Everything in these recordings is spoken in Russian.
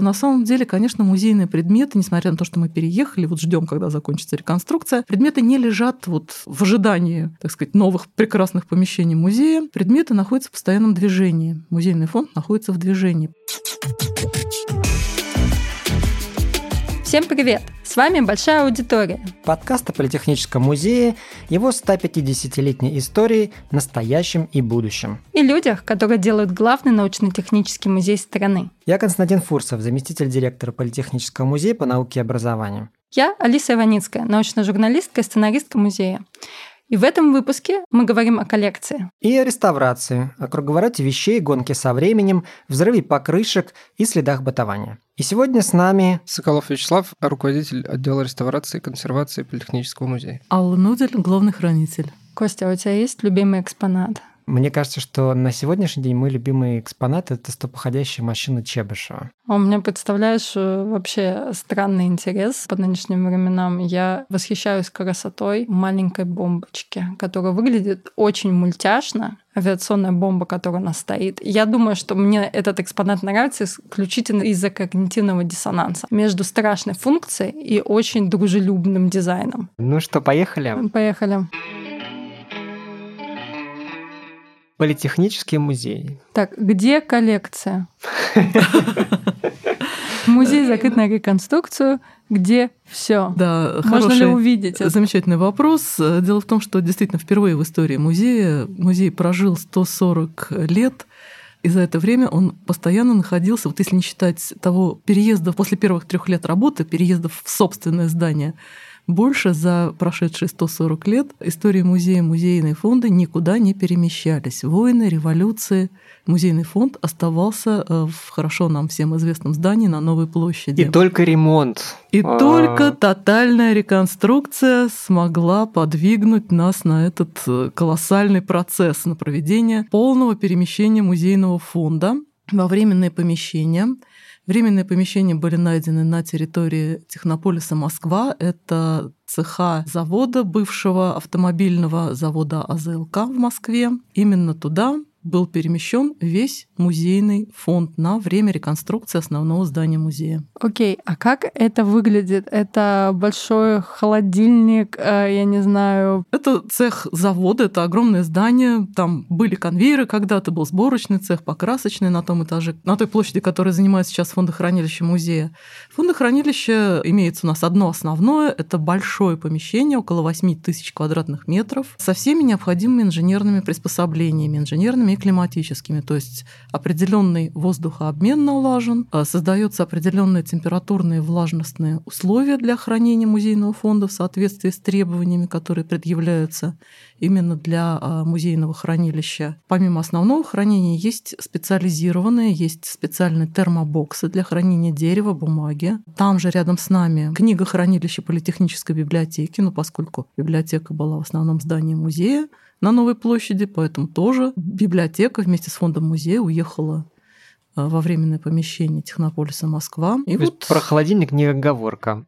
На самом деле, конечно, музейные предметы, несмотря на то, что мы переехали, вот ждем, когда закончится реконструкция, предметы не лежат вот в ожидании, так сказать, новых прекрасных помещений музея. Предметы находятся в постоянном движении. Музейный фонд находится в движении. Всем привет! С вами «Большая аудитория». Подкаст о Политехническом музее, его 150-летней истории, настоящем и будущем. И людях, которые делают главный научно-технический музей страны. Я Константин Фурсов, заместитель директора Политехнического музея по науке и образованию. Я Алиса Иваницкая, научная журналистка и сценаристка музея. И в этом выпуске мы говорим о коллекции. И о реставрации, о круговороте вещей, гонке со временем, взрыве покрышек и следах бытования. И сегодня с нами... Соколов Вячеслав, руководитель отдела реставрации и консервации Политехнического музея. Алла Нудель, главный хранитель. Костя, а у тебя есть любимый экспонат? Мне кажется, что на сегодняшний день мой любимый экспонат — это стопоходящая машина Чебышева. У меня, представляешь, э, вообще странный интерес по нынешним временам. Я восхищаюсь красотой маленькой бомбочки, которая выглядит очень мультяшно, авиационная бомба, которая у нас стоит. Я думаю, что мне этот экспонат нравится исключительно из-за когнитивного диссонанса между страшной функцией и очень дружелюбным дизайном. Ну что, поехали? Поехали. Политехнический музей. Так, где коллекция? Музей закрыт на реконструкцию, где все. Да, Можно ли увидеть это? Замечательный вопрос. Дело в том, что действительно впервые в истории музея музей прожил 140 лет. И за это время он постоянно находился, вот если не считать того переезда после первых трех лет работы, переездов в собственное здание, больше за прошедшие 140 лет истории музея, музейные фонды никуда не перемещались. Войны, революции. Музейный фонд оставался э, в хорошо нам всем известном здании на Новой площади. И только ремонт. И А-а-а. только тотальная реконструкция смогла подвигнуть нас на этот э, колоссальный процесс, на проведение полного перемещения музейного фонда во временное помещение – Временные помещения были найдены на территории Технополиса Москва. Это цеха завода, бывшего автомобильного завода АЗЛК в Москве. Именно туда был перемещен весь музейный фонд на время реконструкции основного здания музея. Окей, okay. а как это выглядит? Это большой холодильник, э, я не знаю. Это цех завода, это огромное здание. Там были конвейеры когда-то, был сборочный цех, покрасочный на том этаже, на той площади, которая занимает сейчас фондохранилище музея. Фондохранилище имеется у нас одно основное, это большое помещение, около 8 тысяч квадратных метров, со всеми необходимыми инженерными приспособлениями, инженерными климатическими, то есть определенный воздухообмен налажен, а, создаются определенные температурные влажностные условия для хранения музейного фонда в соответствии с требованиями, которые предъявляются именно для а, музейного хранилища. Помимо основного хранения есть специализированные, есть специальные термобоксы для хранения дерева, бумаги. Там же рядом с нами книга хранилища Политехнической библиотеки, ну поскольку библиотека была в основном здании музея, на Новой площади, поэтому тоже библиотека вместе с фондом музея уехала во временное помещение Технополиса Москва. И То вот... про холодильник не оговорка.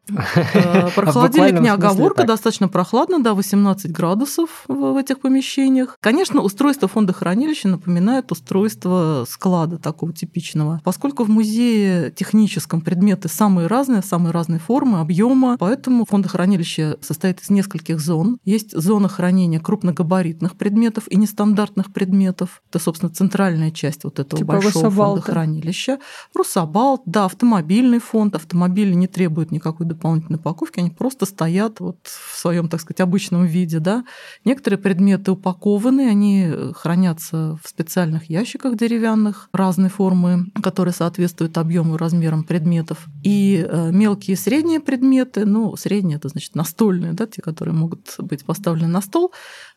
Э, про холодильник не оговорка, достаточно прохладно, да, 18 градусов в этих помещениях. Конечно, устройство фонда хранилища напоминает устройство склада такого типичного. Поскольку в музее техническом предметы самые разные, самые разные формы, объема, поэтому фондохранилище состоит из нескольких зон. Есть зона хранения крупногабаритных предметов и нестандартных предметов. Это, собственно, центральная часть вот этого типа большого фонда хранилища. Русабалт, да, автомобильный фонд. Автомобили не требуют никакой дополнительной упаковки, они просто стоят вот в своем, так сказать, обычном виде. Да. Некоторые предметы упакованы, они э, хранятся в специальных ящиках деревянных разной формы, которые соответствуют объему и размерам предметов. И э, мелкие и средние предметы, ну, средние это значит настольные, да, те, которые могут быть поставлены на стол,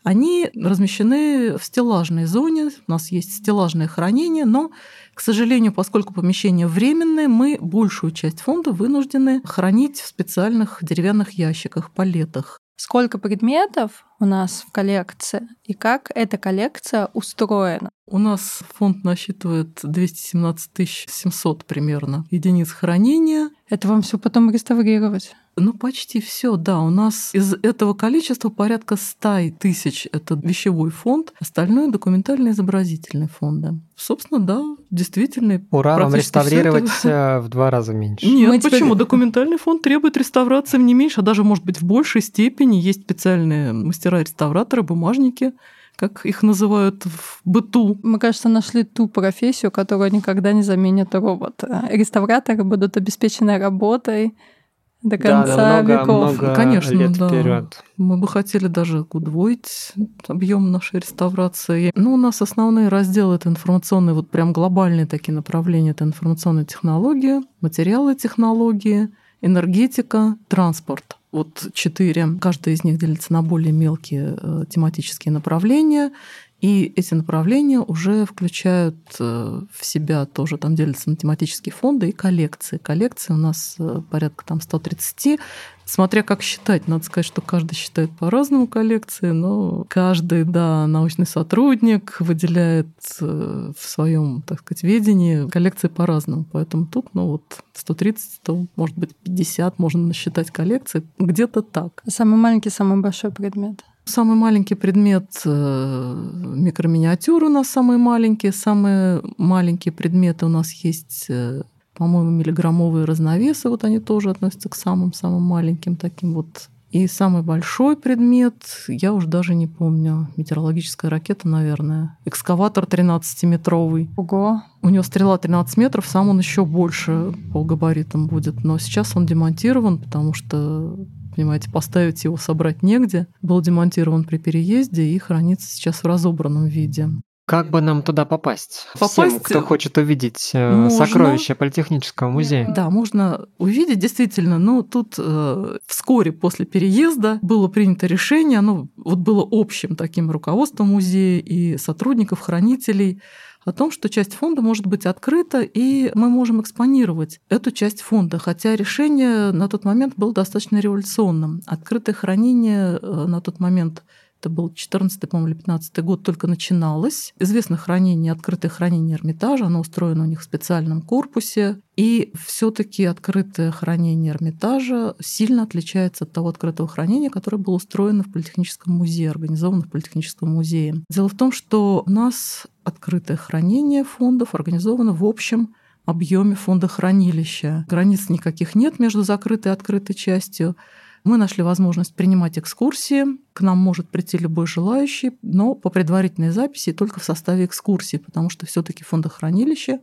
они размещены в стеллажной зоне. У нас есть стеллажное хранение, но к сожалению, поскольку помещение временное, мы большую часть фонда вынуждены хранить в специальных деревянных ящиках, палетах. Сколько предметов у нас в коллекции и как эта коллекция устроена? У нас фонд насчитывает 217 700 примерно единиц хранения. Это вам все потом реставрировать? Ну, почти все, да. У нас из этого количества порядка 100 тысяч – это вещевой фонд, остальное – документально-изобразительные фонды. Собственно, да, действительно. Ура, вам реставрировать это... в два раза меньше. Нет, Мы почему? Теперь... Документальный фонд требует реставрации не меньше, а даже, может быть, в большей степени. Есть специальные мастера-реставраторы, бумажники, как их называют в быту. Мы, кажется, нашли ту профессию, которую никогда не заменит робот. Реставраторы будут обеспечены работой, до конца да, много, веков. Много Конечно, лет да. Вперед. Мы бы хотели даже удвоить объем нашей реставрации. Ну, у нас основные разделы это информационные, вот прям глобальные такие направления. Это информационные технологии, материалы технологии, энергетика, транспорт. Вот четыре. Каждая из них делится на более мелкие э, тематические направления. И эти направления уже включают э, в себя тоже, там делятся на тематические фонды и коллекции. Коллекции у нас э, порядка там 130. Смотря как считать, надо сказать, что каждый считает по-разному коллекции, но каждый, да, научный сотрудник выделяет э, в своем, так сказать, ведении коллекции по-разному. Поэтому тут, ну вот, 130, то, может быть, 50 можно насчитать коллекции. Где-то так. Самый маленький, самый большой предмет? Самый маленький предмет э, микроминиатюр у нас самые маленькие. Самые маленькие предметы у нас есть, э, по-моему, миллиграммовые разновесы. Вот они тоже относятся к самым-самым маленьким таким вот. И самый большой предмет, я уже даже не помню, метеорологическая ракета, наверное. Экскаватор 13-метровый. Ого. У него стрела 13 метров, сам он еще больше по габаритам будет. Но сейчас он демонтирован, потому что понимаете, поставить его, собрать негде. Был демонтирован при переезде и хранится сейчас в разобранном виде. Как бы нам туда попасть? попасть Всем, кто хочет увидеть э, можно, сокровища Политехнического музея. Да, можно увидеть, действительно. Но тут э, вскоре после переезда было принято решение, оно вот было общим таким руководством музея и сотрудников, хранителей, о том, что часть фонда может быть открыта, и мы можем экспонировать эту часть фонда, хотя решение на тот момент было достаточно революционным. Открытое хранение э, на тот момент это был 14 по-моему, или 15 год, только начиналось. Известно хранение, открытое хранение Эрмитажа, оно устроено у них в специальном корпусе. И все таки открытое хранение Эрмитажа сильно отличается от того открытого хранения, которое было устроено в Политехническом музее, организовано в Политехническом музее. Дело в том, что у нас открытое хранение фондов организовано в общем объеме фонда хранилища. Границ никаких нет между закрытой и открытой частью. Мы нашли возможность принимать экскурсии. К нам может прийти любой желающий, но по предварительной записи только в составе экскурсии, потому что все таки фондохранилище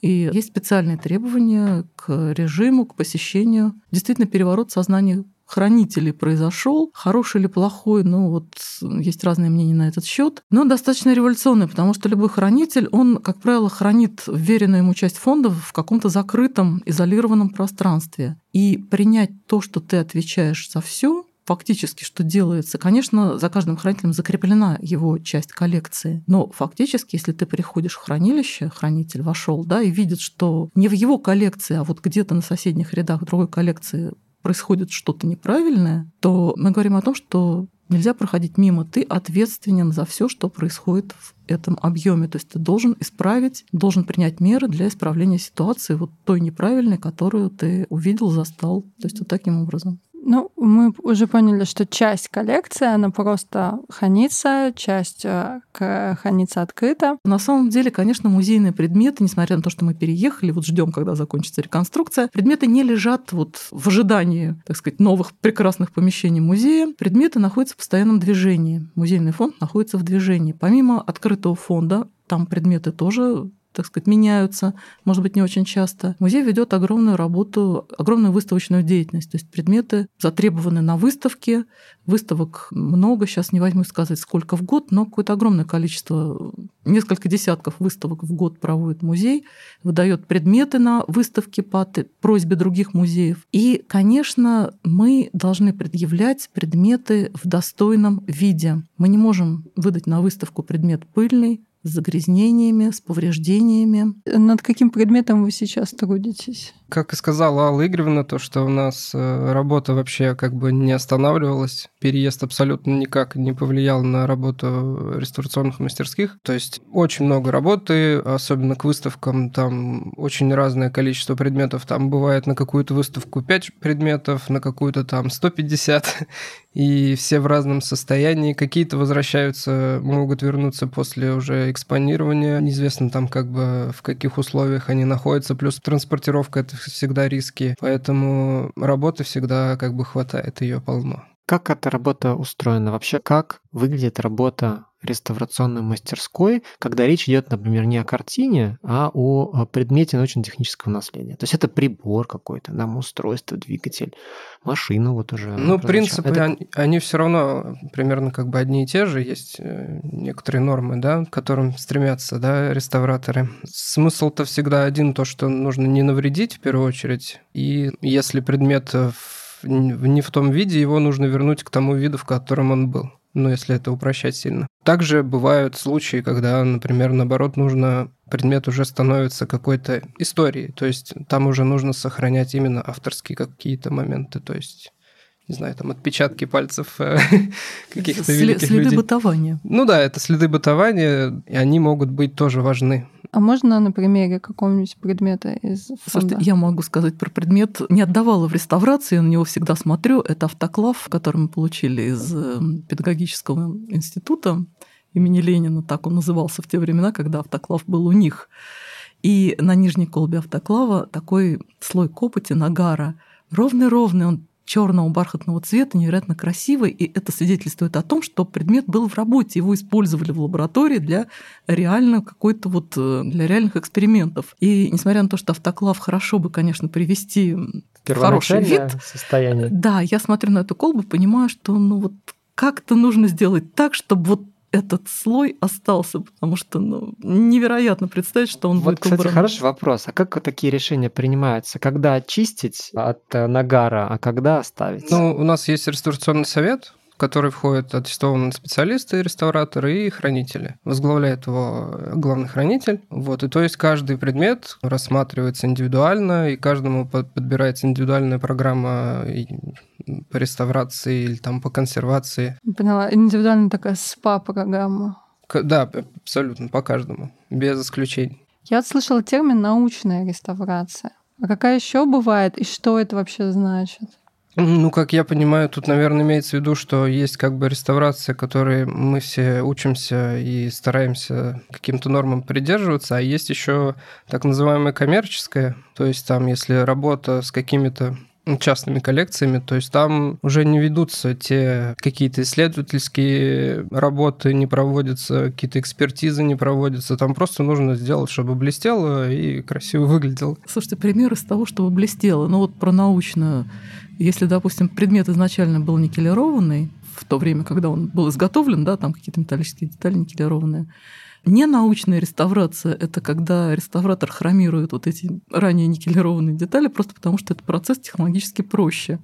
и есть специальные требования к режиму, к посещению. Действительно, переворот сознания хранителей произошел. Хороший или плохой, ну вот есть разные мнения на этот счет. Но достаточно революционный, потому что любой хранитель, он, как правило, хранит вверенную ему часть фондов в каком-то закрытом, изолированном пространстве. И принять то, что ты отвечаешь за все, фактически, что делается, конечно, за каждым хранителем закреплена его часть коллекции, но фактически, если ты приходишь в хранилище, хранитель вошел, да, и видит, что не в его коллекции, а вот где-то на соседних рядах другой коллекции происходит что-то неправильное, то мы говорим о том, что нельзя проходить мимо. Ты ответственен за все, что происходит в этом объеме. То есть ты должен исправить, должен принять меры для исправления ситуации вот той неправильной, которую ты увидел, застал. То есть вот таким образом. Ну, мы уже поняли, что часть коллекции, она просто хранится, часть э, хранится открыто. На самом деле, конечно, музейные предметы, несмотря на то, что мы переехали, вот ждем, когда закончится реконструкция, предметы не лежат вот в ожидании, так сказать, новых прекрасных помещений музея. Предметы находятся в постоянном движении. Музейный фонд находится в движении. Помимо открытого фонда, там предметы тоже так сказать, меняются, может быть, не очень часто. Музей ведет огромную работу, огромную выставочную деятельность. То есть предметы затребованы на выставке. Выставок много, сейчас не возьму сказать, сколько в год, но какое-то огромное количество, несколько десятков выставок в год проводит музей, выдает предметы на выставки по просьбе других музеев. И, конечно, мы должны предъявлять предметы в достойном виде. Мы не можем выдать на выставку предмет пыльный, с загрязнениями, с повреждениями. Над каким предметом вы сейчас трудитесь? Как и сказала Алла Игоревна, то, что у нас э, работа вообще как бы не останавливалась, переезд абсолютно никак не повлиял на работу реставрационных мастерских. То есть очень много работы, особенно к выставкам, там очень разное количество предметов. Там бывает на какую-то выставку 5 предметов, на какую-то там 150, и все в разном состоянии. Какие-то возвращаются, могут вернуться после уже экспонирования. Неизвестно там как бы в каких условиях они находятся, плюс транспортировка — это всегда риски, поэтому работы всегда как бы хватает, ее полно. Как эта работа устроена? Вообще, как выглядит работа реставрационной мастерской, когда речь идет, например, не о картине, а о предмете научно-технического наследия. То есть это прибор какой-то, нам устройство, двигатель, машина вот уже. Ну, принципы, это... они, они все равно примерно как бы одни и те же. Есть э, некоторые нормы, да, к которым стремятся да, реставраторы. Смысл-то всегда один, то, что нужно не навредить в первую очередь. И если предмет не в том виде, его нужно вернуть к тому виду, в котором он был ну, если это упрощать сильно. Также бывают случаи, когда, например, наоборот, нужно предмет уже становится какой-то историей, то есть там уже нужно сохранять именно авторские какие-то моменты, то есть не знаю, там отпечатки пальцев э, каких-то След, великих следы людей. бытования. Ну да, это следы бытования, и они могут быть тоже важны. А можно на примере какого-нибудь предмета из фонда? Слушайте, я могу сказать про предмет. Не отдавала в реставрации, я на него всегда смотрю. Это автоклав, который мы получили из э, педагогического института имени Ленина. Так он назывался в те времена, когда автоклав был у них. И на нижней колбе автоклава такой слой копоти, нагара, ровный-ровный, он черного бархатного цвета, невероятно красивый, и это свидетельствует о том, что предмет был в работе, его использовали в лаборатории для реально какой-то вот э, для реальных экспериментов. И несмотря на то, что автоклав хорошо бы, конечно, привести в хороший вид, состояние. Да, я смотрю на эту колбу, понимаю, что ну вот как-то нужно сделать так, чтобы вот этот слой остался, потому что ну, невероятно представить, что он вот, будет кстати, убран. хороший вопрос. А как такие решения принимаются? Когда очистить от э, нагара, а когда оставить? Ну, у нас есть реставрационный совет, который входят аттестованные специалисты, реставраторы и хранители. Возглавляет его главный хранитель. Вот, и то есть каждый предмет рассматривается индивидуально, и каждому подбирается индивидуальная программа по реставрации или там по консервации. Поняла. Индивидуальная такая спа-программа. Да, абсолютно, по каждому, без исключений. Я слышала термин научная реставрация. А какая еще бывает и что это вообще значит? Ну, как я понимаю, тут, наверное, имеется в виду, что есть как бы реставрация, которой мы все учимся и стараемся каким-то нормам придерживаться, а есть еще так называемая коммерческая, то есть там, если работа с какими-то частными коллекциями, то есть там уже не ведутся те какие-то исследовательские работы, не проводятся, какие-то экспертизы не проводятся, там просто нужно сделать, чтобы блестело и красиво выглядело. Слушайте, пример из того, чтобы блестело, ну вот про научную. Если, допустим, предмет изначально был никелированный, в то время, когда он был изготовлен, да, там какие-то металлические детали никелированные, Ненаучная реставрация – это когда реставратор хромирует вот эти ранее никелированные детали просто потому, что этот процесс технологически проще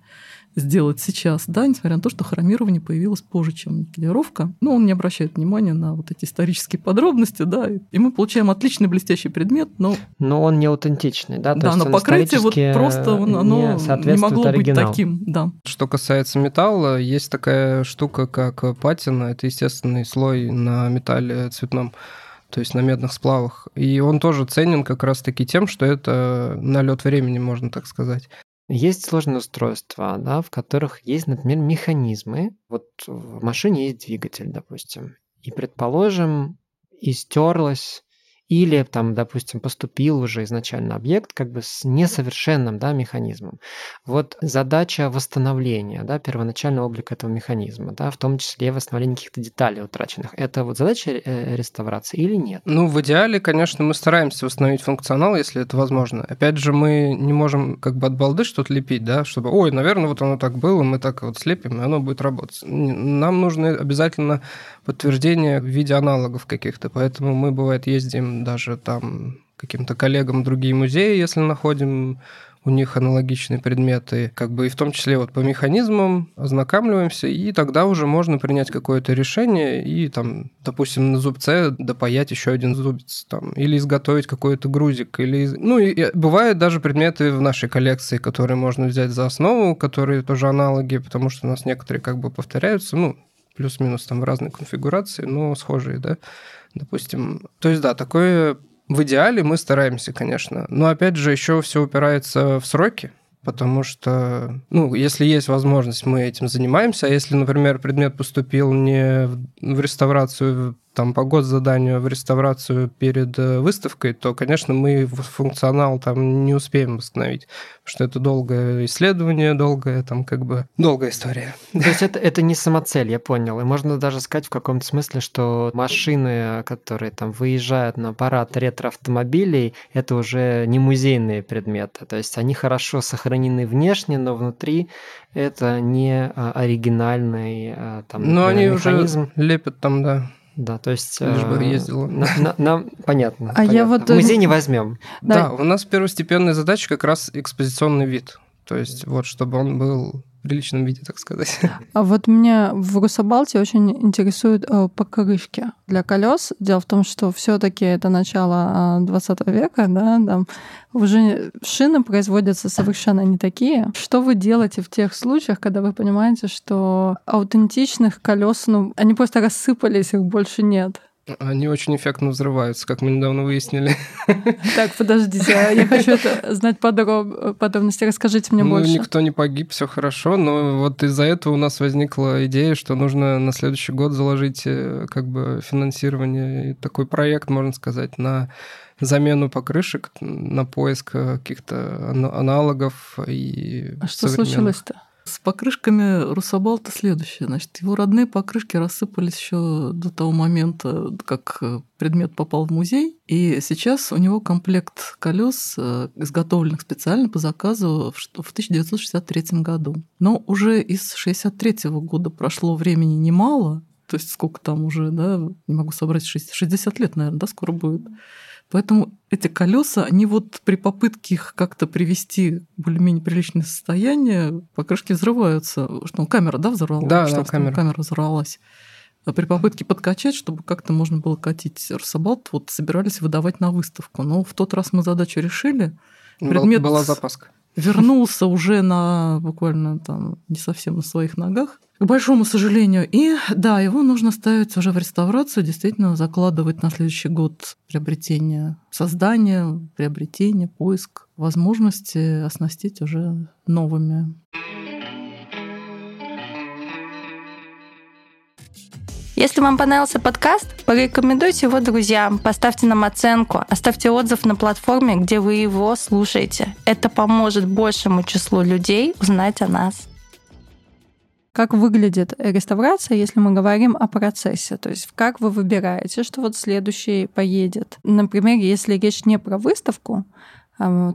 сделать сейчас, да, несмотря на то, что хромирование появилось позже, чем никелировка. Но он не обращает внимания на вот эти исторические подробности, да, и мы получаем отличный блестящий предмет, но... Но он не аутентичный, да? То да, но покрытие вот просто он, оно не, не могло оригиналу. быть таким, да. Что касается металла, есть такая штука, как патина, это естественный слой на металле цветном то есть на медных сплавах. И он тоже ценен как раз-таки тем, что это налет времени, можно так сказать. Есть сложные устройства, да, в которых есть, например, механизмы. Вот в машине есть двигатель, допустим. И, предположим, истерлась или там, допустим, поступил уже изначально объект как бы с несовершенным да, механизмом. Вот задача восстановления да, первоначального облика этого механизма, да, в том числе восстановления каких-то деталей утраченных, это вот задача э, реставрации или нет? Ну, в идеале, конечно, мы стараемся восстановить функционал, если это возможно. Опять же, мы не можем как бы от балды что-то лепить, да, чтобы, ой, наверное, вот оно так было, мы так вот слепим, и оно будет работать. Нам нужно обязательно подтверждение в виде аналогов каких-то, поэтому мы, бывает, ездим даже там каким-то коллегам другие музеи, если находим у них аналогичные предметы, как бы и в том числе вот по механизмам ознакомливаемся, и тогда уже можно принять какое-то решение и там, допустим, на зубце допаять еще один зубец, там, или изготовить какой-то грузик, или... Ну, и бывают даже предметы в нашей коллекции, которые можно взять за основу, которые тоже аналоги, потому что у нас некоторые как бы повторяются, ну, плюс-минус там в разной конфигурации, но схожие, да, допустим. То есть, да, такое в идеале мы стараемся, конечно. Но опять же, еще все упирается в сроки, потому что, ну, если есть возможность, мы этим занимаемся, а если, например, предмет поступил не в реставрацию там по год заданию в реставрацию перед э, выставкой, то, конечно, мы функционал там не успеем восстановить, потому что это долгое исследование, долгая там как бы долгая история. То есть это, это не самоцель, я понял. И можно даже сказать в каком-то смысле, что машины, которые там выезжают на парад ретро-автомобилей, это уже не музейные предметы. То есть они хорошо сохранены внешне, но внутри это не а, оригинальный а, там, Но они механизм. уже лепят там, да, да, то есть... Лишь бы э, ездила. Нам понятно. А я вот... В музей не возьмем. Да, у нас первостепенная задача как раз экспозиционный вид. То есть вот, чтобы он был приличном виде, так сказать. А вот меня в Русабалте очень интересуют э, покрышки для колес. Дело в том, что все-таки это начало 20 а, века, да, там уже шины производятся совершенно не такие. Что вы делаете в тех случаях, когда вы понимаете, что аутентичных колес, ну, они просто рассыпались, их больше нет? Они очень эффектно взрываются, как мы недавно выяснили. Так, подождите, я хочу это знать подроб... подробности. Расскажите мне ну, больше. Никто не погиб, все хорошо, но вот из-за этого у нас возникла идея, что нужно на следующий год заложить э, как бы финансирование и такой проект, можно сказать, на замену покрышек, на поиск каких-то аналогов и А что случилось-то? С покрышками Русабалта следующее. Значит, его родные покрышки рассыпались еще до того момента, как э, предмет попал в музей. И сейчас у него комплект колес, э, изготовленных специально по заказу в 1963 году. Но уже из 1963 года прошло времени немало, то есть сколько там уже, да, не могу собрать, 60 лет, наверное, да, скоро будет. Поэтому эти колеса, они вот при попытке их как-то привести в более-менее приличное состояние, покрышки взрываются. Что, ну, камера, да, взорвалась? Да, что, да, камера. камера взорвалась. А при попытке подкачать, чтобы как-то можно было катить Рособалт, вот собирались выдавать на выставку. Но в тот раз мы задачу решили. Предмет была запаска. Вернулся уже на буквально там не совсем на своих ногах к большому сожалению. И да, его нужно ставить уже в реставрацию, действительно закладывать на следующий год приобретение, создание, приобретение, поиск возможности оснастить уже новыми. Если вам понравился подкаст, порекомендуйте его друзьям, поставьте нам оценку, оставьте отзыв на платформе, где вы его слушаете. Это поможет большему числу людей узнать о нас как выглядит реставрация, если мы говорим о процессе. То есть как вы выбираете, что вот следующий поедет. Например, если речь не про выставку,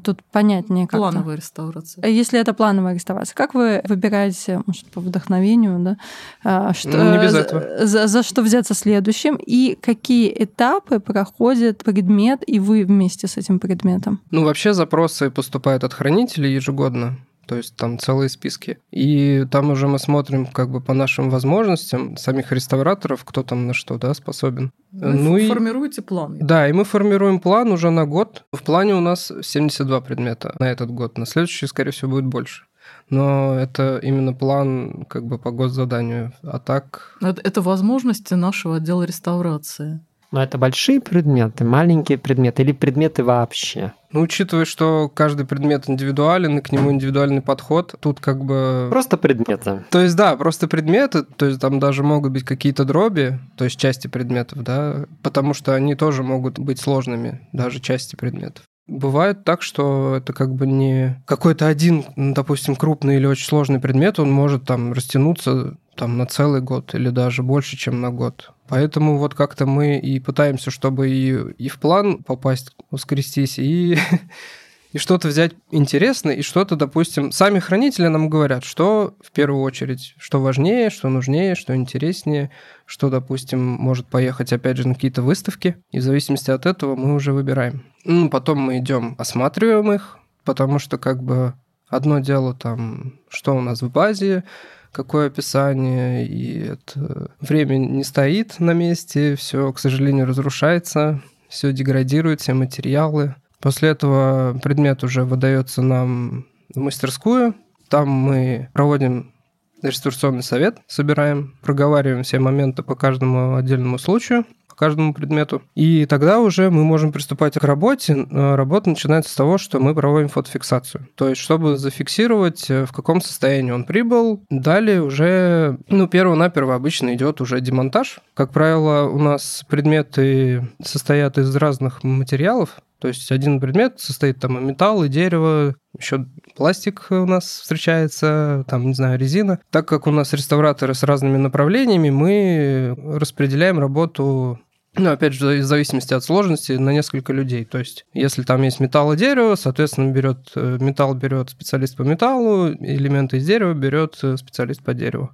Тут понятнее как Плановая реставрация. Если это плановая реставрация, как вы выбираете, может, по вдохновению, да, а, что, ну, не без этого. За, за что взяться следующим, и какие этапы проходит предмет, и вы вместе с этим предметом? Ну, вообще запросы поступают от хранителей ежегодно то есть там целые списки. И там уже мы смотрим как бы по нашим возможностям самих реставраторов, кто там на что да, способен. Вы ну и формируете план. Да, и мы формируем план уже на год. В плане у нас 72 предмета на этот год. На следующий, скорее всего, будет больше. Но это именно план как бы по госзаданию. А так... Это, это возможности нашего отдела реставрации. Но это большие предметы, маленькие предметы или предметы вообще? Ну, учитывая, что каждый предмет индивидуален, и к нему индивидуальный подход, тут как бы... Просто предметы. То есть, да, просто предметы, то есть там даже могут быть какие-то дроби, то есть части предметов, да, потому что они тоже могут быть сложными, даже части предметов. Бывает так, что это как бы не какой-то один, допустим, крупный или очень сложный предмет, он может там растянуться там на целый год или даже больше, чем на год. Поэтому вот как-то мы и пытаемся, чтобы и, и в план попасть, воскрестись, и, и что-то взять интересное, и что-то, допустим, сами хранители нам говорят, что в первую очередь, что важнее, что нужнее, что интереснее, что, допустим, может поехать опять же на какие-то выставки, и в зависимости от этого мы уже выбираем. Ну, потом мы идем, осматриваем их, потому что как бы одно дело там, что у нас в базе, какое описание, и это время не стоит на месте, все, к сожалению, разрушается, все деградирует, все материалы. После этого предмет уже выдается нам в мастерскую. Там мы проводим реставрационный совет, собираем, проговариваем все моменты по каждому отдельному случаю каждому предмету. И тогда уже мы можем приступать к работе. Работа начинается с того, что мы проводим фотофиксацию. То есть, чтобы зафиксировать, э, в каком состоянии он прибыл. Далее уже, ну, перво-наперво обычно идет уже демонтаж. Как правило, у нас предметы состоят из разных материалов. То есть один предмет состоит там из металла, дерева, еще пластик у нас встречается, там, не знаю, резина. Так как у нас реставраторы с разными направлениями, мы распределяем работу ну, опять же, в зависимости от сложности, на несколько людей. То есть, если там есть металл и дерево, соответственно, берет э, металл берет специалист по металлу, элементы из дерева берет э, специалист по дереву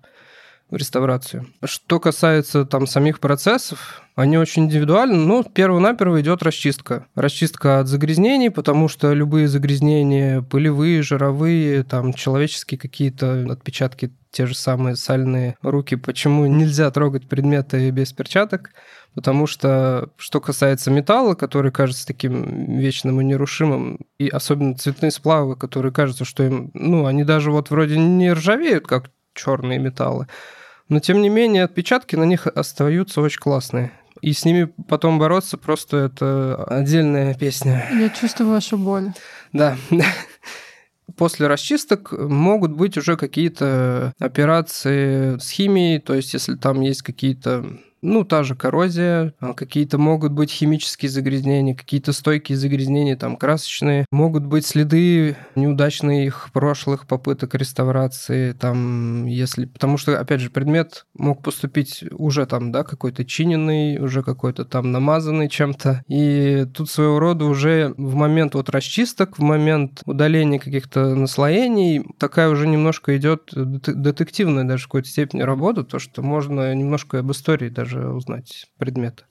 в реставрацию. Что касается там самих процессов, они очень индивидуальны, но перво-наперво идет расчистка. Расчистка от загрязнений, потому что любые загрязнения, пылевые, жировые, там человеческие какие-то отпечатки, те же самые сальные руки, почему нельзя трогать предметы без перчаток, Потому что, что касается металла, который кажется таким вечным и нерушимым, и особенно цветные сплавы, которые кажутся, что им, ну, они даже вот вроде не ржавеют, как черные металлы, но тем не менее отпечатки на них остаются очень классные. И с ними потом бороться просто это отдельная песня. Я чувствую вашу боль. Да. После расчисток могут быть уже какие-то операции с химией, то есть если там есть какие-то ну, та же коррозия, а, какие-то могут быть химические загрязнения, какие-то стойкие загрязнения, там, красочные. Могут быть следы неудачных прошлых попыток реставрации, там, если... Потому что, опять же, предмет мог поступить уже там, да, какой-то чиненный, уже какой-то там намазанный чем-то. И тут своего рода уже в момент вот расчисток, в момент удаления каких-то наслоений, такая уже немножко идет детективная даже в какой-то степени работа, то, что можно немножко об истории даже даже узнать предметы.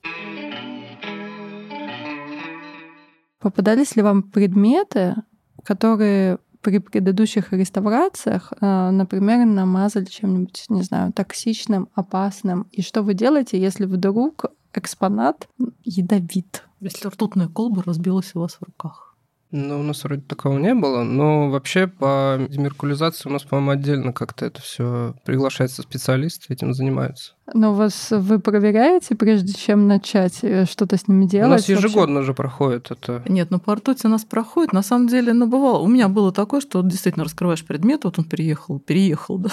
Попадались ли вам предметы, которые при предыдущих реставрациях, э, например, намазали чем-нибудь, не знаю, токсичным, опасным? И что вы делаете, если вдруг экспонат ядовит? Если ртутная колба разбилась у вас в руках. Ну, у нас вроде такого не было, но вообще по демеркулизации у нас, по-моему, отдельно как-то это все приглашается специалисты, этим занимаются. Но вас вы проверяете, прежде чем начать э, что-то с ними делать? У нас ежегодно вообще? же проходит это. Нет, ну по ртути у нас проходит. На самом деле, ну бывало, у меня было такое, что вот действительно раскрываешь предмет, вот он переехал, переехал, да,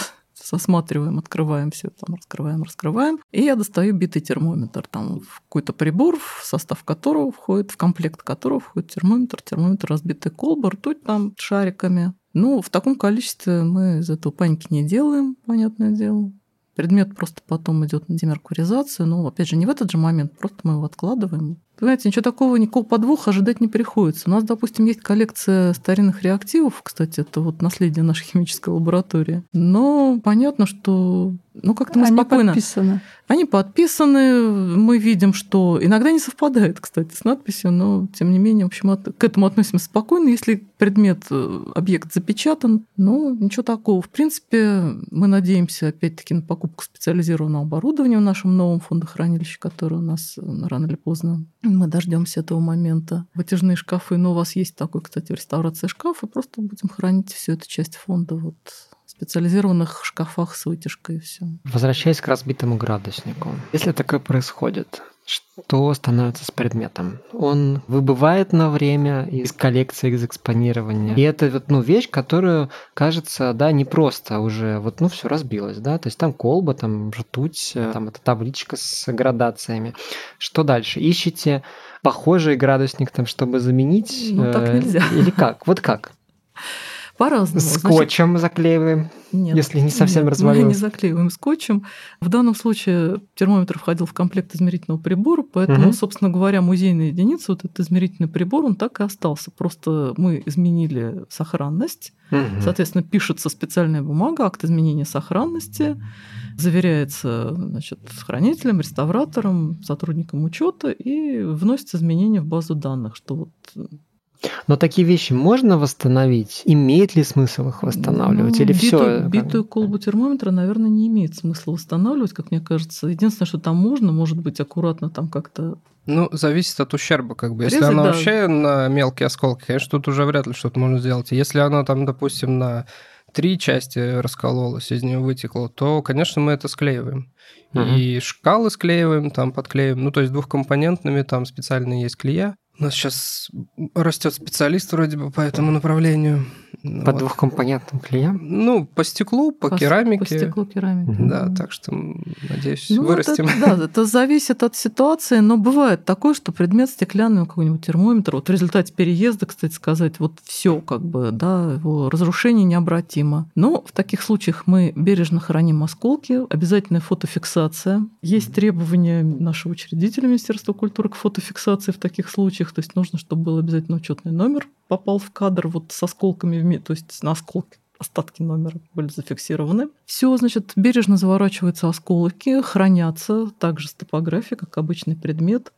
осматриваем, открываем все, там раскрываем, раскрываем. И я достаю битый термометр, там какой-то прибор, в состав которого входит, в комплект которого входит термометр, термометр разбитый колба, ртуть там шариками. Ну, в таком количестве мы из этого паники не делаем, понятное дело. Предмет просто потом идет на демеркуризацию. Но, опять же, не в этот же момент, просто мы его откладываем. Понимаете, ничего такого, никакого подвоха ожидать не приходится. У нас, допустим, есть коллекция старинных реактивов, кстати, это вот наследие нашей химической лаборатории. Но понятно, что ну, как-то мы Они спокойно... подписаны. Они подписаны, мы видим, что иногда не совпадает, кстати, с надписью, но тем не менее, в общем, от... к этому относимся спокойно. Если предмет, э, объект запечатан, ну, ничего такого. В принципе, мы надеемся, опять-таки, на покупку специализированного оборудования в нашем новом фондохранилище, которое у нас э, рано или поздно мы дождемся этого момента. Вытяжные шкафы, но у вас есть такой, кстати, в реставрации шкафа, просто будем хранить всю эту часть фонда вот специализированных шкафах с вытяжкой и все. Возвращаясь к разбитому градуснику. Если такое происходит, что становится с предметом? Он выбывает на время из коллекции, из экспонирования. И это вот, ну, вещь, которую, кажется, да, не просто уже, вот, ну, все разбилось, да, то есть там колба, там ртуть, э, там эта табличка с градациями. Что дальше? Ищите похожий градусник, там, чтобы заменить? Ну, так э, нельзя. Или как? Вот как? По-разному. Скотчем Значит, заклеиваем, нет, если не совсем нет, развалилось. Мы не заклеиваем скотчем. В данном случае термометр входил в комплект измерительного прибора, поэтому, угу. собственно говоря, музейная единица, вот этот измерительный прибор, он так и остался. Просто мы изменили сохранность. Угу. Соответственно, пишется специальная бумага, акт изменения сохранности, заверяется значит, хранителем, реставратором, сотрудником учета и вносится изменения в базу данных, что вот Но такие вещи можно восстановить? Имеет ли смысл их восстанавливать? Ну, Или битую, все? Битую колбу термометра, наверное, не имеет смысла восстанавливать, как мне кажется. Единственное, что там можно, может быть, аккуратно там как-то Ну, зависит от ущерба, как бы. Если Резать, оно да. вообще на мелкие осколки, конечно, тут уже вряд ли что-то можно сделать. Если оно там, допустим, на три части раскололось, из нее вытекло, то, конечно, мы это склеиваем. Мгм. И шкалы склеиваем, там подклеиваем. Ну, то есть двухкомпонентными, там специальные есть клея. У нас сейчас растет специалист вроде бы по этому направлению. По Вот. двухкомпонентным клеям? Ну, по стеклу, по, с- керамике. По стеклу керамики. Мгм. Да, так что, надеюсь, Ну, вырастем. Это, да, это зависит от ситуации, но бывает такое, что предмет стеклянный, ну, какой-нибудь термометр, вот в результате переезда, кстати сказать, вот все как бы, да, его разрушение необратимо. Но в таких случаях мы бережно храним осколки, обязательная фотофиксация. Есть требования нашего учредителя Министерства культуры к фотофиксации в таких случаях, то есть нужно, чтобы был обязательно учетный номер, попал в кадр вот с осколками, то есть на осколки остатки номера были зафиксированы. Все, значит, бережно заворачиваются осколки, хранятся также с топографией, как обычный предмет.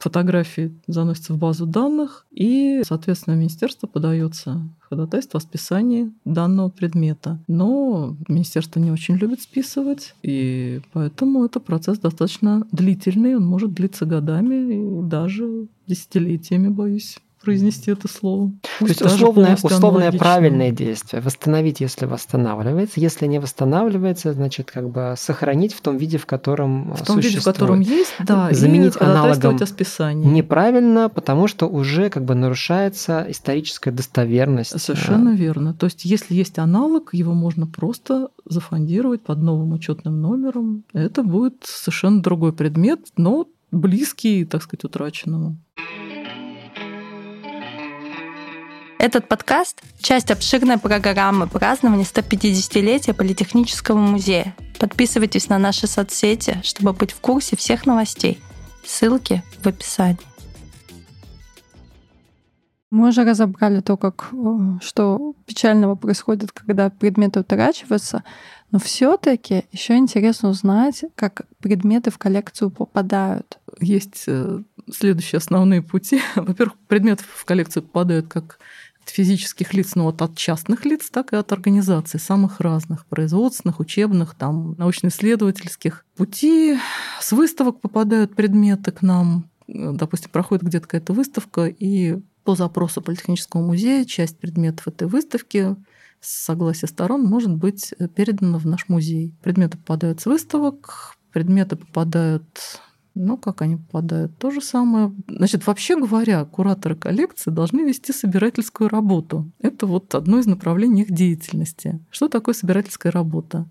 Фотографии заносятся в базу данных, и, соответственно, министерство подается ходатайство о списании данного предмета. Но министерство не очень любит списывать, и поэтому это процесс достаточно длительный, он может длиться годами и даже десятилетиями, боюсь произнести это слово. То есть Пусть условное, условное правильное действие. Восстановить, если восстанавливается. Если не восстанавливается, значит, как бы сохранить в том виде, в котором В том виде, в существует. котором есть, да, Заменить и аналогом о списании. Неправильно, потому что уже как бы нарушается историческая достоверность. Совершенно верно. То есть, если есть аналог, его можно просто зафондировать под новым учетным номером. Это будет совершенно другой предмет, но близкий, так сказать, утраченному. Этот подкаст – часть обширной программы празднования 150-летия Политехнического музея. Подписывайтесь на наши соцсети, чтобы быть в курсе всех новостей. Ссылки в описании. Мы уже разобрали то, как, э, что печального происходит, когда предметы утрачиваются, но все-таки еще интересно узнать, как предметы в коллекцию попадают. Есть э, следующие основные пути. Во-первых, предметы в коллекцию попадают как физических лиц, но вот от частных лиц, так и от организаций самых разных, производственных, учебных, там, научно-исследовательских. Пути с выставок попадают предметы к нам. Допустим, проходит где-то какая-то выставка, и по запросу Политехнического музея часть предметов этой выставки с согласия сторон может быть передана в наш музей. Предметы попадают с выставок, предметы попадают ну, как они попадают? То же самое. Значит, вообще говоря, кураторы коллекции должны вести собирательскую работу. Это вот одно из направлений их деятельности. Что такое собирательская работа?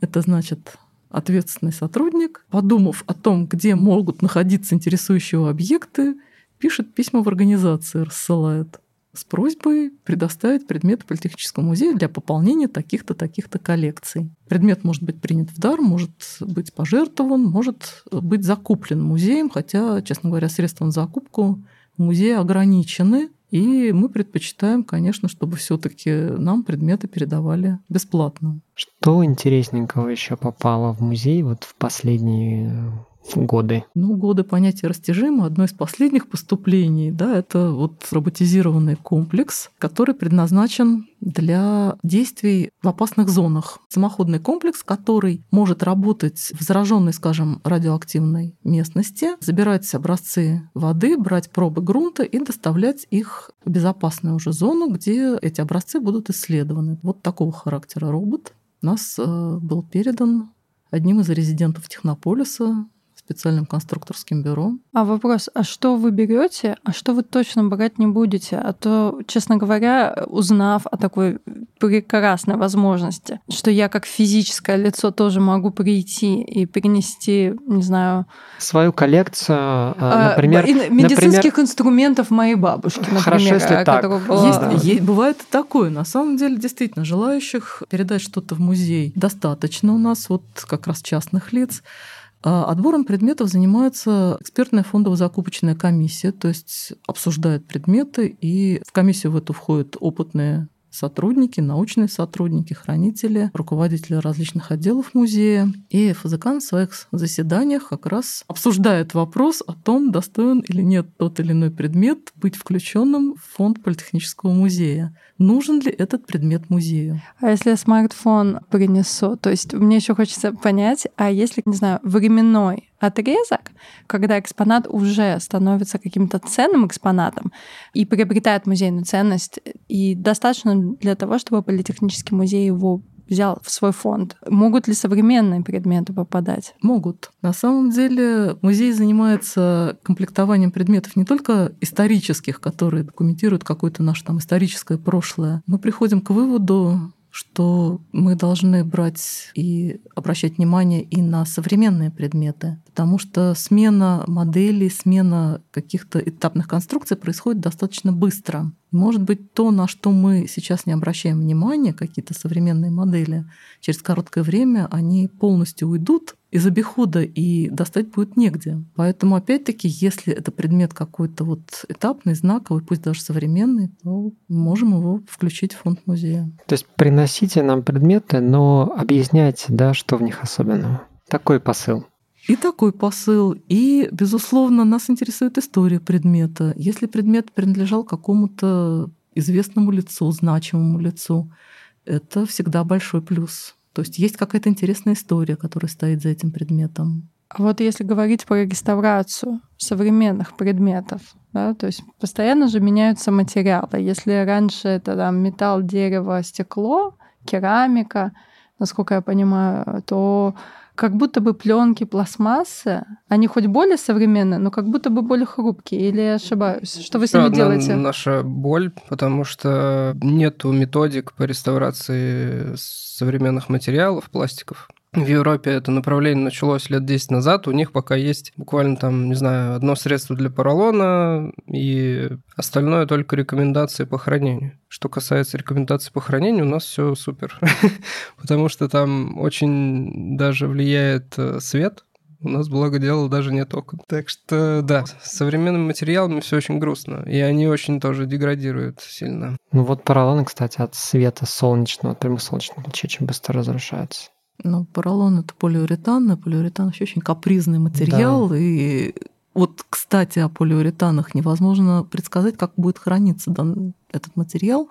Это значит ответственный сотрудник, подумав о том, где могут находиться интересующие объекты, пишет письма в организации, рассылает с просьбой предоставить предметы Политехническому музею для пополнения таких-то, таких-то коллекций. Предмет может быть принят в дар, может быть пожертвован, может быть закуплен музеем, хотя, честно говоря, средства на закупку в музее ограничены, и мы предпочитаем, конечно, чтобы все-таки нам предметы передавали бесплатно. Что интересненького еще попало в музей вот в последние годы? Ну, годы понятия растяжимо. Одно из последних поступлений, да, это вот роботизированный комплекс, который предназначен для действий в опасных зонах. Самоходный комплекс, который может работать в зараженной, скажем, радиоактивной местности, забирать образцы воды, брать пробы грунта и доставлять их в безопасную уже зону, где эти образцы будут исследованы. Вот такого характера робот нас э, был передан одним из резидентов Технополиса специальным конструкторским бюро. А вопрос, а что вы берете, а что вы точно брать не будете? А то, честно говоря, узнав о такой прекрасной возможности, что я как физическое лицо тоже могу прийти и принести, не знаю, Свою коллекцию, э, а, например... и медицинских например- инструментов моей бабушки, например, Хорошо, если а, так. была- Есть, да. е- бывает и такое. На самом деле, действительно, желающих передать что-то в музей достаточно у нас, вот как раз частных лиц. А Отбором предметов занимается экспертная фондово-закупочная комиссия, то есть обсуждает предметы, и в комиссию в эту входят опытные сотрудники, научные сотрудники, хранители, руководители различных отделов музея. И ФЗК на своих заседаниях как раз обсуждает вопрос о том, достоин или нет тот или иной предмет быть включенным в фонд Политехнического музея. Нужен ли этот предмет музею? А если я смартфон принесу? То есть мне еще хочется понять, а если, не знаю, временной отрезок, когда экспонат уже становится каким-то ценным экспонатом и приобретает музейную ценность, и достаточно для того, чтобы Политехнический музей его взял в свой фонд. Могут ли современные предметы попадать? Могут. На самом деле музей занимается комплектованием предметов не только исторических, которые документируют какое-то наше там историческое прошлое. Мы приходим к выводу, что мы должны брать и обращать внимание и на современные предметы, потому что смена моделей, смена каких-то этапных конструкций происходит достаточно быстро. Может быть, то, на что мы сейчас не обращаем внимания, какие-то современные модели, через короткое время они полностью уйдут из обихода и достать будет негде. Поэтому, опять-таки, если это предмет какой-то вот этапный, знаковый, пусть даже современный, то можем его включить в фонд музея. То есть приносите нам предметы, но объясняйте, да, что в них особенного. Такой посыл. И такой посыл. И, безусловно, нас интересует история предмета. Если предмет принадлежал какому-то известному лицу, значимому лицу, это всегда большой плюс. То есть есть какая-то интересная история, которая стоит за этим предметом. А вот если говорить про реставрацию современных предметов, да, то есть постоянно же меняются материалы. Если раньше это там, металл, дерево, стекло, керамика, насколько я понимаю, то как будто бы пленки пластмассы, они хоть более современные, но как будто бы более хрупкие. Или я ошибаюсь? Что вы с ними делаете? Наша боль, потому что нету методик по реставрации современных материалов, пластиков. В Европе это направление началось лет 10 назад. У них пока есть буквально там, не знаю, одно средство для поролона и остальное только рекомендации по хранению. Что касается рекомендаций по хранению, у нас все супер. Потому что там очень даже влияет э, свет, у нас, благо дело, даже нет окон. Так что, да, с современными материалами все очень грустно. И они очень тоже деградируют сильно. Ну вот поролоны, кстати, от света солнечного, от прямых солнечных лучей очень быстро разрушаются. Ну, поролон это полиуретан, а полиуретан еще очень капризный материал. Да. И вот, кстати, о полиуретанах невозможно предсказать, как будет храниться дан, этот материал.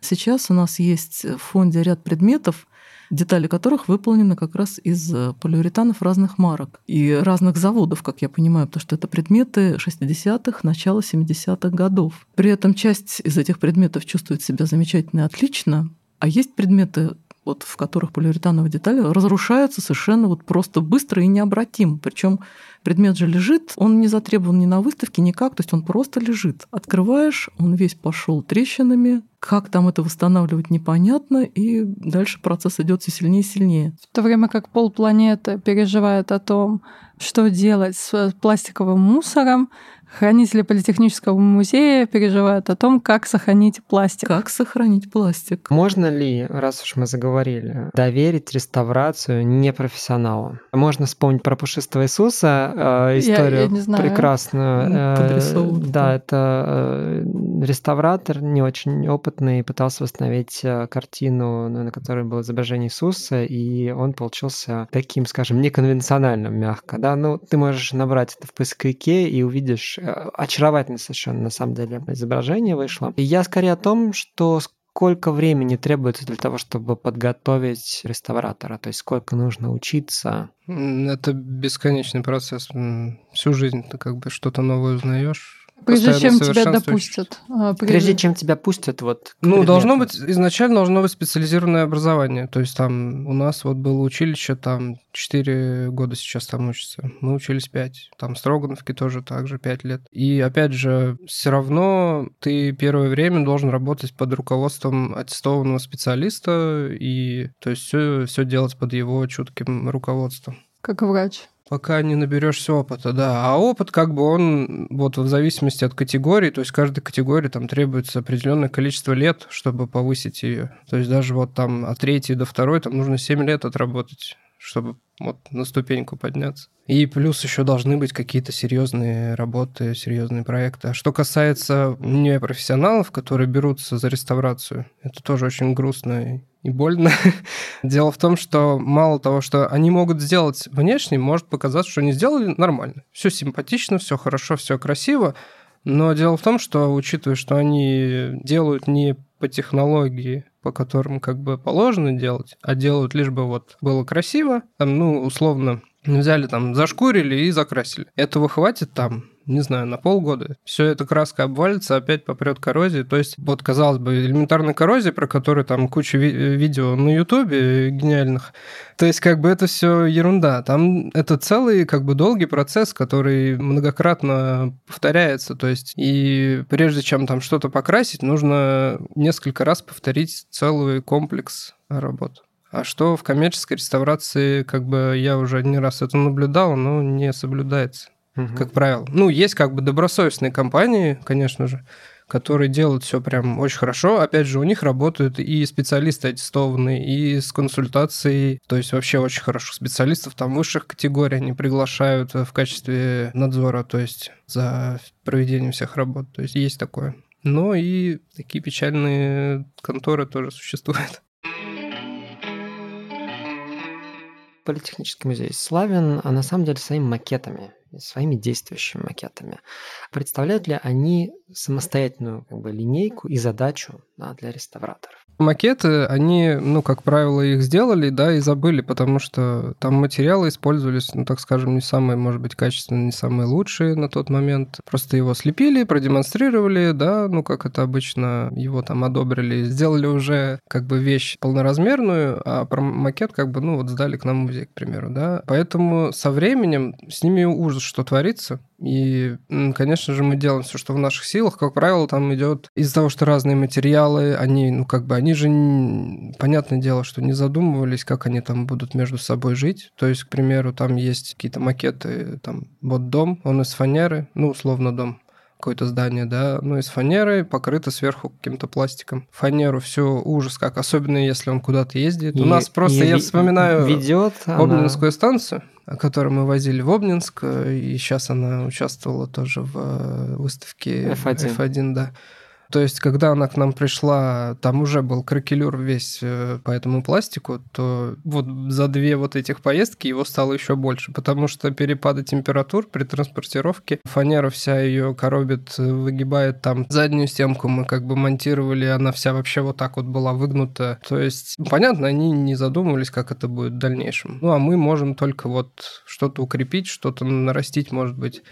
Сейчас у нас есть в фонде ряд предметов, детали которых выполнены как раз из полиуретанов разных марок и разных заводов, как я понимаю, потому что это предметы 60-х, начала 70-х годов. При этом часть из этих предметов чувствует себя замечательно и отлично, а есть предметы, вот, в которых полиуретановые детали разрушаются совершенно вот просто быстро и необратимо. Причем предмет же лежит, он не затребован ни на выставке, никак, то есть он просто лежит. Открываешь, он весь пошел трещинами, как там это восстанавливать непонятно, и дальше процесс идет все сильнее и сильнее. В то время как полпланеты переживает о том, что делать с пластиковым мусором, Хранители Политехнического музея переживают о том, как сохранить пластик. Как сохранить пластик? Можно ли, раз уж мы заговорили, доверить реставрацию непрофессионалу? Можно вспомнить про пушистого Иисуса э, историю я, я не знаю. прекрасную. Э, да, это э, реставратор не очень опытный пытался восстановить э, картину, на которой было изображение Иисуса, и он получился таким, скажем, неконвенциональным, мягко. Да, ну ты можешь набрать это в поисковике и увидишь Э, очаровательное совершенно, на самом деле, изображение вышло. И я скорее о том, что сколько времени требуется для того, чтобы подготовить реставратора, то есть сколько нужно учиться. Это бесконечный процесс. Всю жизнь ты как бы что-то новое узнаешь Прежде чем тебя допустят. А, прежде... прежде чем тебя пустят, вот. Ну, должно быть, изначально должно быть специализированное образование. То есть там у нас вот было училище, там 4 года сейчас там учатся. Мы учились 5. Там Строгановки тоже так же 5 лет. И опять же, все равно ты первое время должен работать под руководством аттестованного специалиста и то есть все, все делать под его чутким руководством. Как врач. Пока не наберешься опыта, да. А опыт, как бы он, вот в зависимости от категории, то есть каждой категории там требуется определенное количество лет, чтобы повысить ее. То есть даже вот там от третьей до второй там нужно 7 лет отработать, чтобы вот на ступеньку подняться. И плюс еще должны быть какие-то серьезные работы, серьезные проекты. А что касается непрофессионалов, которые берутся за реставрацию, это тоже очень грустно и больно. Дело в том, что мало того, что они могут сделать внешне, может показаться, что они сделали нормально. Все симпатично, все хорошо, все красиво. Но дело в том, что учитывая, что они делают не по технологии, по которым как бы положено делать, а делают лишь бы вот было красиво, там, ну, условно, взяли там, зашкурили и закрасили. Этого хватит там не знаю, на полгода, все это краска обвалится, опять попрет коррозия. То есть, вот, казалось бы, элементарная коррозия, про которую там куча ви- видео на Ютубе гениальных. То есть, как бы это все ерунда. Там это целый, как бы, долгий процесс, который многократно повторяется. То есть, и прежде чем там что-то покрасить, нужно несколько раз повторить целый комплекс работ. А что в коммерческой реставрации, как бы я уже не раз это наблюдал, но не соблюдается угу. как правило. Ну, есть как бы добросовестные компании, конечно же, которые делают все прям очень хорошо. Опять же, у них работают и специалисты аттестованные, и с консультацией. То есть вообще очень хороших специалистов там высших категорий они приглашают в качестве надзора, то есть за проведением всех работ. То есть есть такое. Но и такие печальные конторы тоже существуют. Политехнический музей славен, а на самом деле своими макетами своими действующими макетами. Представляют ли они самостоятельную как бы, линейку и задачу да, для реставраторов? Макеты, они, ну, как правило, их сделали, да, и забыли, потому что там материалы использовались, ну, так скажем, не самые, может быть, качественные, не самые лучшие на тот момент. Просто его слепили, продемонстрировали, да, ну, как это обычно, его там одобрили, сделали уже как бы вещь полноразмерную, а про макет как бы, ну, вот сдали к нам в музей, к примеру, да. Поэтому со временем с ними ужас, что творится. И, конечно же, мы делаем все, что в наших силах. Как правило, там идет из-за того, что разные материалы, они, ну, как бы, они же, понятное дело, что не задумывались, как они там будут между собой жить. То есть, к примеру, там есть какие-то макеты, там, вот дом, он из фанеры, ну, условно, дом какое-то здание, да, ну, из фанеры, покрыто сверху каким-то пластиком. Фанеру все ужас как, особенно если он куда-то ездит. И, У нас просто, я вспоминаю ведет Обнинскую она... станцию, которую мы возили в Обнинск, и сейчас она участвовала тоже в э, выставке F1, F1 да. То есть, когда она к нам пришла, там уже был кракелюр весь э, по этому пластику, то вот за две вот этих поездки его стало еще больше, потому что перепады температур при транспортировке, фанера вся ее коробит, выгибает там заднюю стенку мы как бы монтировали, она вся вообще вот так вот была выгнута. То есть, понятно, они не задумывались, как это будет в дальнейшем. Ну, а мы можем только вот что-то укрепить, что-то нарастить, может быть,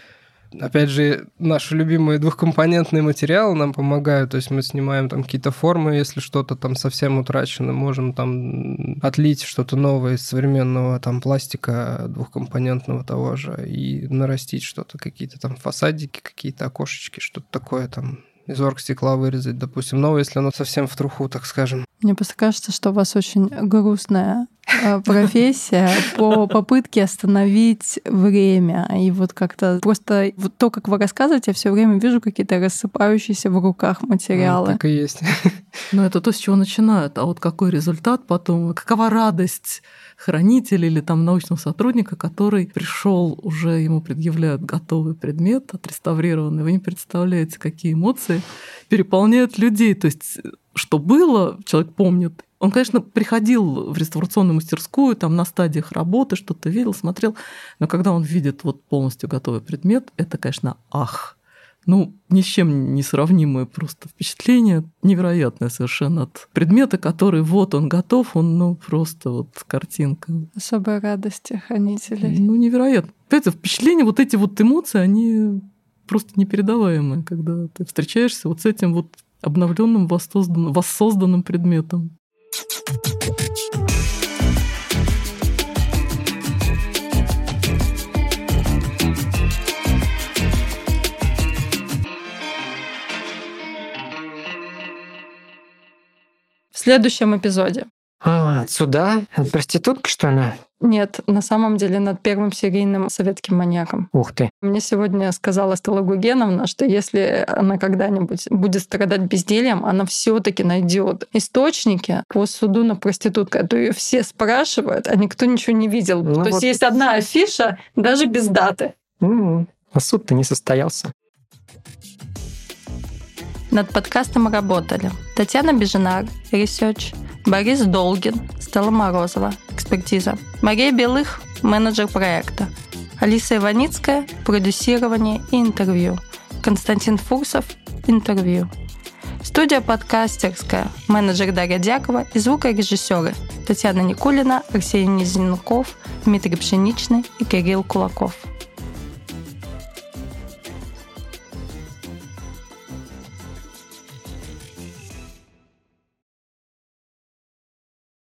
Опять же, наши любимые двухкомпонентные материалы нам помогают, то есть мы снимаем там какие-то формы, если что-то там совсем утрачено, можем там отлить что-то новое из современного там пластика двухкомпонентного того же и нарастить что-то, какие-то там фасадики, какие-то окошечки, что-то такое там из оргстекла вырезать, допустим. Но если оно совсем в труху, так скажем. Мне просто кажется, что у вас очень грустная э, профессия по попытке остановить время. И вот как-то просто вот то, как вы рассказываете, я все время вижу какие-то рассыпающиеся в руках материалы. Так и есть. Но это то, с чего начинают. А вот какой результат потом, какова радость хранителя или там научного сотрудника, который пришел, уже ему предъявляют готовый предмет, отреставрированный. Вы не представляете, какие эмоции переполняют людей. То есть что было, человек помнит. Он, конечно, приходил в реставрационную мастерскую, там на стадиях работы что-то видел, смотрел, но когда он видит вот полностью готовый предмет, это, конечно, ах, ну, ни с чем не сравнимое просто впечатление, невероятное совершенно от предмета, который вот он готов, он, ну, просто вот картинка. Особая радость хранителей. Ну, невероятно. Это впечатление, вот эти вот эмоции, они просто непередаваемые, когда ты встречаешься вот с этим вот обновленным воссозданным, воссозданным предметом. В следующем эпизоде. А, сюда? Проститутка, что ли? Нет, на самом деле над первым серийным советским маньяком. Ух ты. Мне сегодня сказала Стелла Гугеновна, что если она когда-нибудь будет страдать бездельем, она все таки найдет источники по суду на проститутка. А то ее все спрашивают, а никто ничего не видел. Ну то вот. есть есть одна афиша, даже без даты. М, А суд-то не состоялся. Над подкастом работали Татьяна Бежинар, research, Борис Долгин, Стелла Морозова, экспертиза, Мария Белых, менеджер проекта, Алиса Иваницкая, продюсирование и интервью, Константин Фурсов, интервью. Студия подкастерская, менеджер Дарья Дякова и звукорежиссеры Татьяна Никулина, Арсений Низенков, Дмитрий Пшеничный и Кирилл Кулаков.